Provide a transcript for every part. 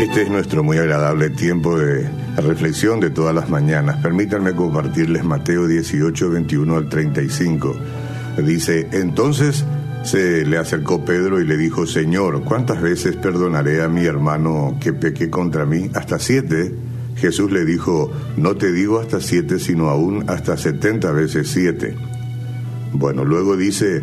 Este es nuestro muy agradable tiempo de reflexión de todas las mañanas. Permítanme compartirles Mateo 18, 21 al 35. Dice, entonces se le acercó Pedro y le dijo, Señor, ¿cuántas veces perdonaré a mi hermano que peque contra mí? ¿Hasta siete? Jesús le dijo, no te digo hasta siete, sino aún hasta setenta veces siete. Bueno, luego dice,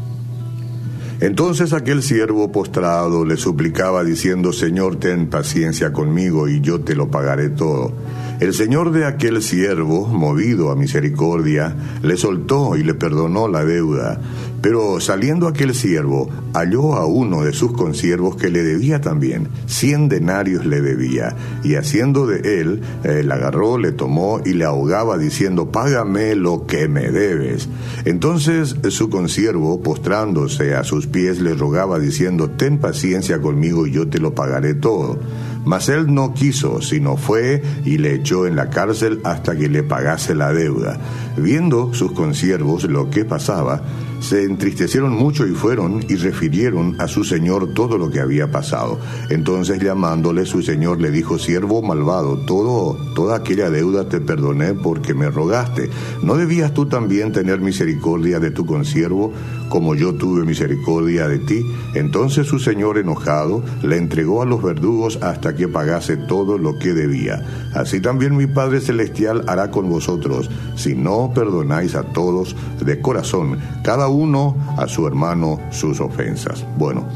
Entonces aquel siervo postrado le suplicaba diciendo, Señor, ten paciencia conmigo y yo te lo pagaré todo. El señor de aquel siervo, movido a misericordia, le soltó y le perdonó la deuda. Pero saliendo aquel siervo, halló a uno de sus consiervos que le debía también, cien denarios le debía, y haciendo de él, eh, le agarró, le tomó y le ahogaba diciendo, págame lo que me debes. Entonces su consiervo, postrándose a sus pies, le rogaba diciendo, ten paciencia conmigo y yo te lo pagaré todo. Mas él no quiso, sino fue y le echó en la cárcel hasta que le pagase la deuda. Viendo sus consiervos lo que pasaba, se entristecieron mucho y fueron y refirieron a su señor todo lo que había pasado. Entonces llamándole su señor le dijo, siervo malvado, todo, toda aquella deuda te perdoné porque me rogaste. ¿No debías tú también tener misericordia de tu consiervo como yo tuve misericordia de ti? Entonces su señor enojado le entregó a los verdugos hasta que pagase todo lo que debía. Así también mi Padre Celestial hará con vosotros, si no perdonáis a todos de corazón, cada uno a su hermano sus ofensas. Bueno,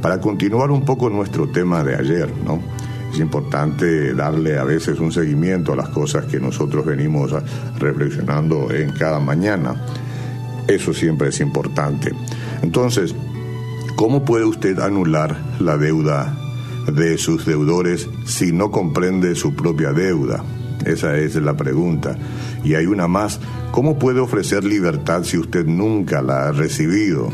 para continuar un poco nuestro tema de ayer, ¿no? Es importante darle a veces un seguimiento a las cosas que nosotros venimos reflexionando en cada mañana. Eso siempre es importante. Entonces, ¿cómo puede usted anular la deuda de sus deudores si no comprende su propia deuda? Esa es la pregunta. Y hay una más, ¿cómo puede ofrecer libertad si usted nunca la ha recibido?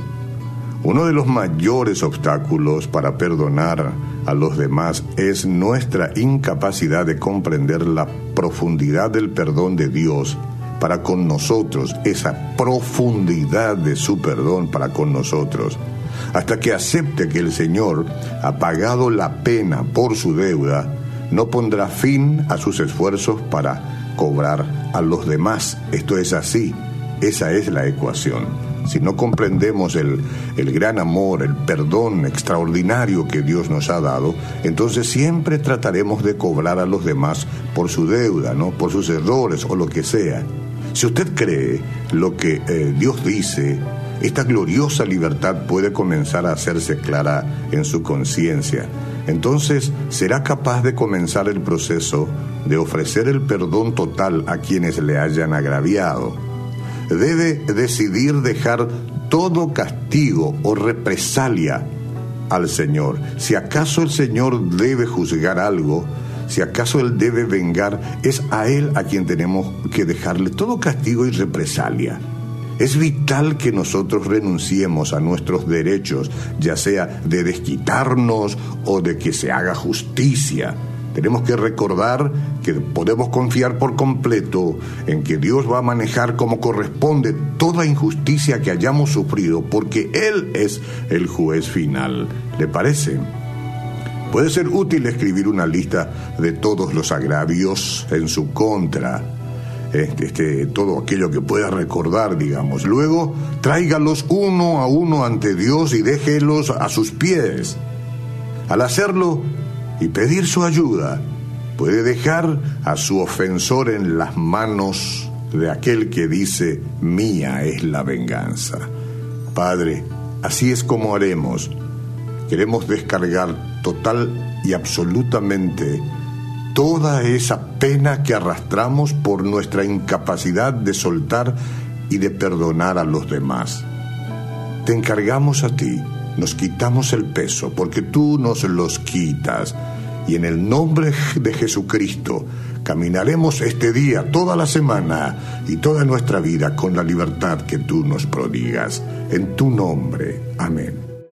Uno de los mayores obstáculos para perdonar a los demás es nuestra incapacidad de comprender la profundidad del perdón de Dios para con nosotros, esa profundidad de su perdón para con nosotros. Hasta que acepte que el Señor ha pagado la pena por su deuda, no pondrá fin a sus esfuerzos para cobrar a los demás. Esto es así, esa es la ecuación. Si no comprendemos el, el, gran amor, el perdón extraordinario que Dios nos ha dado, entonces siempre trataremos de cobrar a los demás por su deuda, ¿no? por sus errores o lo que sea. Si usted cree lo que eh, Dios dice, esta gloriosa libertad puede comenzar a hacerse clara en su conciencia entonces será capaz de comenzar el proceso de ofrecer el perdón total a quienes le hayan agraviado. Debe decidir dejar todo castigo o represalia al Señor. Si acaso el Señor debe juzgar algo, si acaso Él debe vengar, es a Él a quien tenemos que dejarle todo castigo y represalia. Es vital que nosotros renunciemos a nuestros derechos, ya sea de desquitarnos o de que se haga justicia. Tenemos que recordar que podemos confiar por completo en que Dios va a manejar como corresponde toda injusticia que hayamos sufrido, porque Él es el juez final. ¿Le parece? Puede ser útil escribir una lista de todos los agravios en su contra este, este, todo aquello que pueda recordar, digamos. Luego, tráigalos uno a uno ante Dios y déjelos a sus pies. Al hacerlo y pedir su ayuda, puede dejar a su ofensor en las manos de aquel que dice, mía es la venganza. Padre, así es como haremos. Queremos descargar total y absolutamente toda esa pena que arrastramos por nuestra incapacidad de soltar y de perdonar a los demás. Te encargamos a ti, nos quitamos el peso, porque tú nos los quitas. Y en el nombre de Jesucristo, caminaremos este día, toda la semana y toda nuestra vida con la libertad que tú nos prodigas. En tu nombre. Amén.